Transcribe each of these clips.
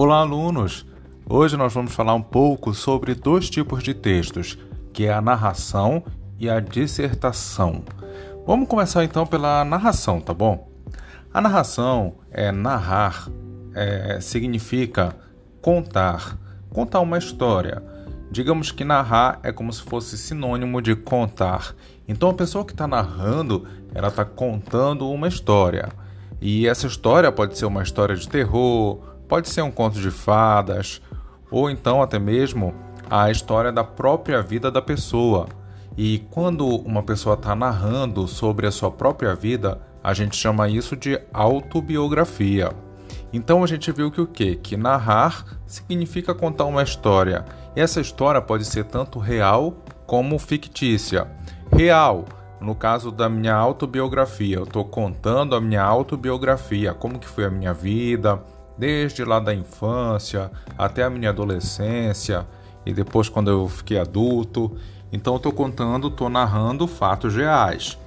Olá, alunos! Hoje nós vamos falar um pouco sobre dois tipos de textos, que é a narração e a dissertação. Vamos começar então pela narração, tá bom? A narração é narrar, é, significa contar, contar uma história. Digamos que narrar é como se fosse sinônimo de contar. Então a pessoa que está narrando, ela está contando uma história. E essa história pode ser uma história de terror, Pode ser um conto de fadas, ou então até mesmo a história da própria vida da pessoa. E quando uma pessoa está narrando sobre a sua própria vida, a gente chama isso de autobiografia. Então a gente viu que o quê? Que narrar significa contar uma história. E essa história pode ser tanto real como fictícia. Real, no caso da minha autobiografia, eu estou contando a minha autobiografia, como que foi a minha vida, desde lá da infância até a minha adolescência e depois quando eu fiquei adulto. Então eu estou contando, estou narrando fatos reais.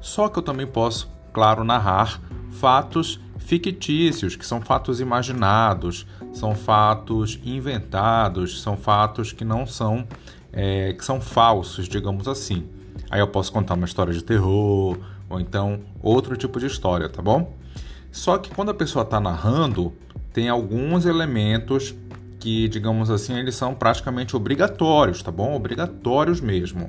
Só que eu também posso, claro, narrar fatos fictícios, que são fatos imaginados, são fatos inventados, são fatos que não são, é, que são falsos, digamos assim. Aí eu posso contar uma história de terror ou então outro tipo de história, tá bom? Só que quando a pessoa está narrando, tem alguns elementos que, digamos assim, eles são praticamente obrigatórios, tá bom? Obrigatórios mesmo.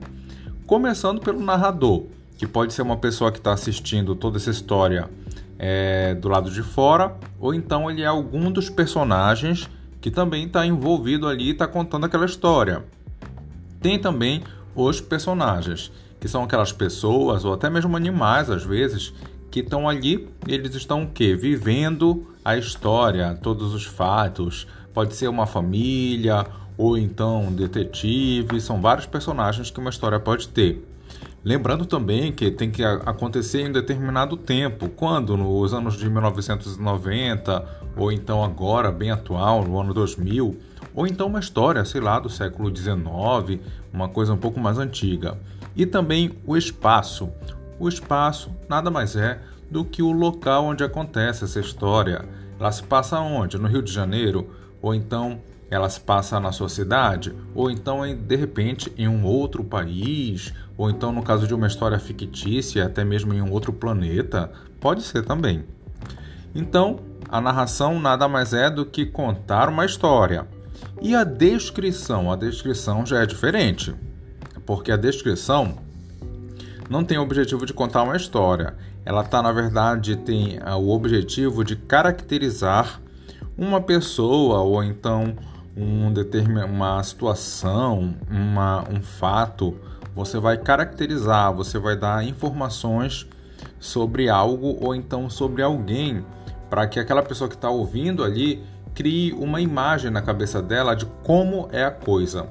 Começando pelo narrador, que pode ser uma pessoa que está assistindo toda essa história é, do lado de fora, ou então ele é algum dos personagens que também está envolvido ali e está contando aquela história. Tem também os personagens, que são aquelas pessoas ou até mesmo animais, às vezes, que estão ali, eles estão o quê? Vivendo a história, todos os fatos. Pode ser uma família ou então um detetive, são vários personagens que uma história pode ter. Lembrando também que tem que acontecer em determinado tempo, quando nos anos de 1990 ou então agora bem atual, no ano 2000, ou então uma história, sei lá, do século 19, uma coisa um pouco mais antiga. E também o espaço. O espaço nada mais é do que o local onde acontece essa história. Ela se passa onde? No Rio de Janeiro? Ou então ela se passa na sua cidade? Ou então, de repente, em um outro país? Ou então, no caso de uma história fictícia, até mesmo em um outro planeta? Pode ser também. Então, a narração nada mais é do que contar uma história. E a descrição? A descrição já é diferente. Porque a descrição não tem o objetivo de contar uma história. Ela tá, na verdade, tem uh, o objetivo de caracterizar uma pessoa ou então um uma situação, uma, um fato. Você vai caracterizar, você vai dar informações sobre algo ou então sobre alguém para que aquela pessoa que está ouvindo ali crie uma imagem na cabeça dela de como é a coisa.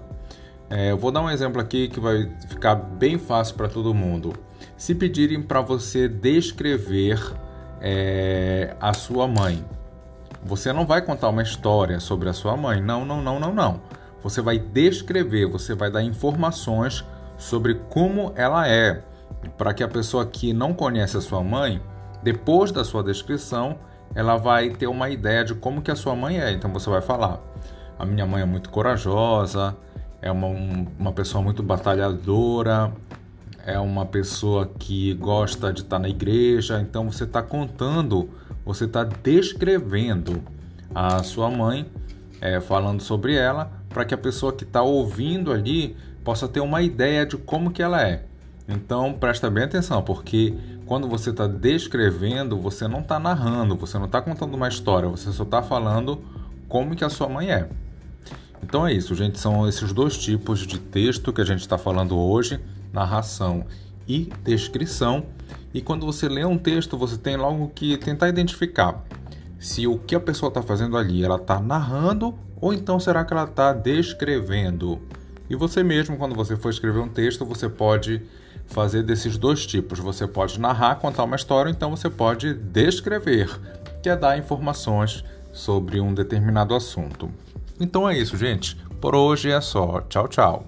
É, eu vou dar um exemplo aqui que vai ficar bem fácil para todo mundo. Se pedirem para você descrever é, a sua mãe, você não vai contar uma história sobre a sua mãe. Não, não, não, não, não. Você vai descrever, você vai dar informações sobre como ela é, para que a pessoa que não conhece a sua mãe, depois da sua descrição, ela vai ter uma ideia de como que a sua mãe é. Então você vai falar: a minha mãe é muito corajosa, é uma, uma pessoa muito batalhadora, é uma pessoa que gosta de estar na igreja. Então você está contando, você está descrevendo a sua mãe, é, falando sobre ela, para que a pessoa que está ouvindo ali possa ter uma ideia de como que ela é. Então presta bem atenção, porque quando você está descrevendo, você não está narrando, você não está contando uma história, você só está falando como que a sua mãe é. Então é isso, gente. São esses dois tipos de texto que a gente está falando hoje: narração e descrição. E quando você lê um texto, você tem logo que tentar identificar se o que a pessoa está fazendo ali ela está narrando ou então será que ela está descrevendo. E você mesmo, quando você for escrever um texto, você pode fazer desses dois tipos. Você pode narrar, contar uma história, ou então você pode descrever, que é dar informações sobre um determinado assunto. Então é isso, gente. Por hoje é só. Tchau, tchau.